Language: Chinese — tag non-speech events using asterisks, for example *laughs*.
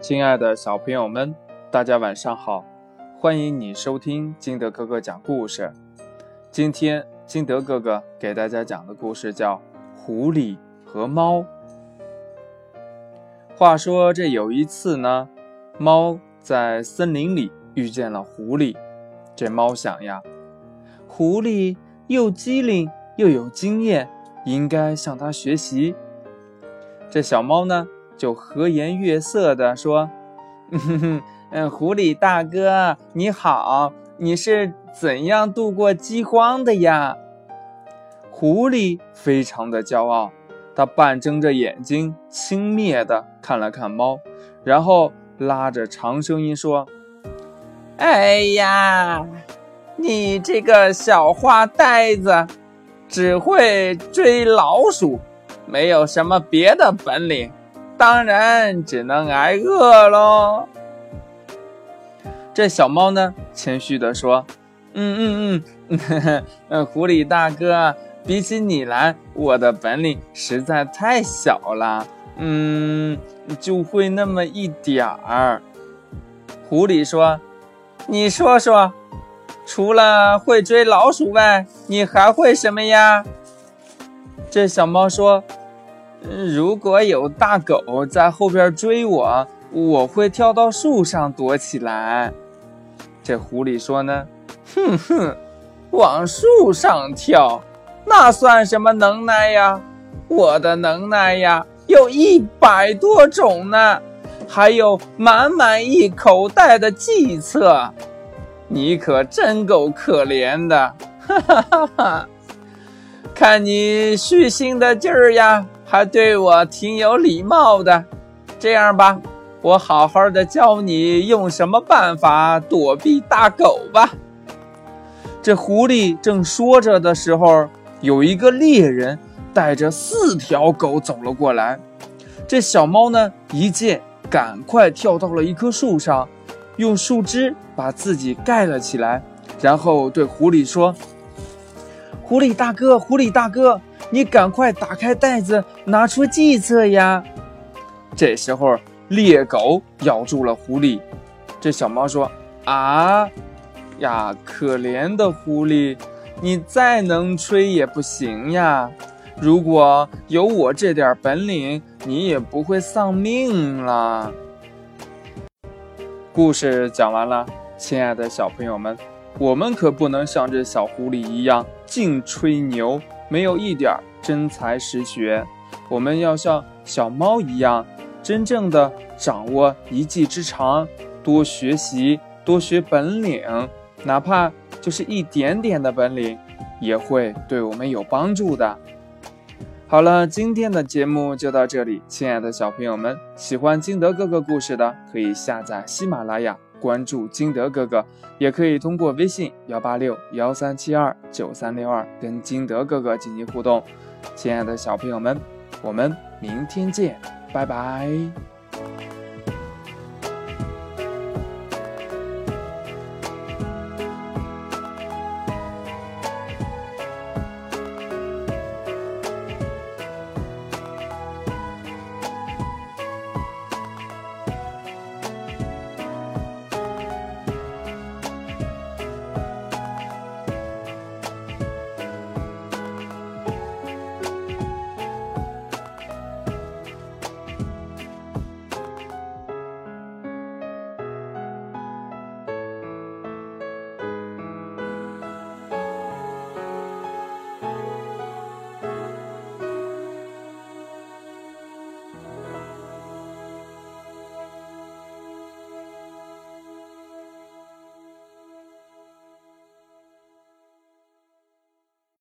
亲爱的小朋友们，大家晚上好！欢迎你收听金德哥哥讲故事。今天金德哥哥给大家讲的故事叫《狐狸和猫》。话说这有一次呢，猫在森林里遇见了狐狸。这猫想呀，狐狸又机灵又有经验，应该向它学习。这小猫呢？就和颜悦色地说：“ *laughs* 嗯，狐狸大哥你好，你是怎样度过饥荒的呀？”狐狸非常的骄傲，他半睁着眼睛，轻蔑地看了看猫，然后拉着长声音说：“哎呀，你这个小花呆子，只会追老鼠，没有什么别的本领。”当然只能挨饿喽。这小猫呢，谦虚地说：“嗯嗯嗯，嗯，*laughs* 狐狸大哥，比起你来，我的本领实在太小了，嗯，就会那么一点儿。”狐狸说：“你说说，除了会追老鼠外，你还会什么呀？”这小猫说。如果有大狗在后边追我，我会跳到树上躲起来。这狐狸说呢：“哼哼，往树上跳，那算什么能耐呀？我的能耐呀，有一百多种呢，还有满满一口袋的计策。你可真够可怜的，哈哈哈哈！看你虚心的劲儿呀！”还对我挺有礼貌的，这样吧，我好好的教你用什么办法躲避大狗吧。这狐狸正说着的时候，有一个猎人带着四条狗走了过来。这小猫呢，一见，赶快跳到了一棵树上，用树枝把自己盖了起来，然后对狐狸说：“狐狸大哥，狐狸大哥。”你赶快打开袋子，拿出计策呀！这时候，猎狗咬住了狐狸。这小猫说：“啊呀，可怜的狐狸，你再能吹也不行呀！如果有我这点本领，你也不会丧命了。”故事讲完了，亲爱的小朋友们，我们可不能像这小狐狸一样净吹牛。没有一点真才实学，我们要像小猫一样，真正的掌握一技之长，多学习，多学本领，哪怕就是一点点的本领，也会对我们有帮助的。好了，今天的节目就到这里，亲爱的小朋友们，喜欢金德哥哥故事的，可以下载喜马拉雅。关注金德哥哥，也可以通过微信幺八六幺三七二九三六二跟金德哥哥进行互动。亲爱的小朋友们，我们明天见，拜拜。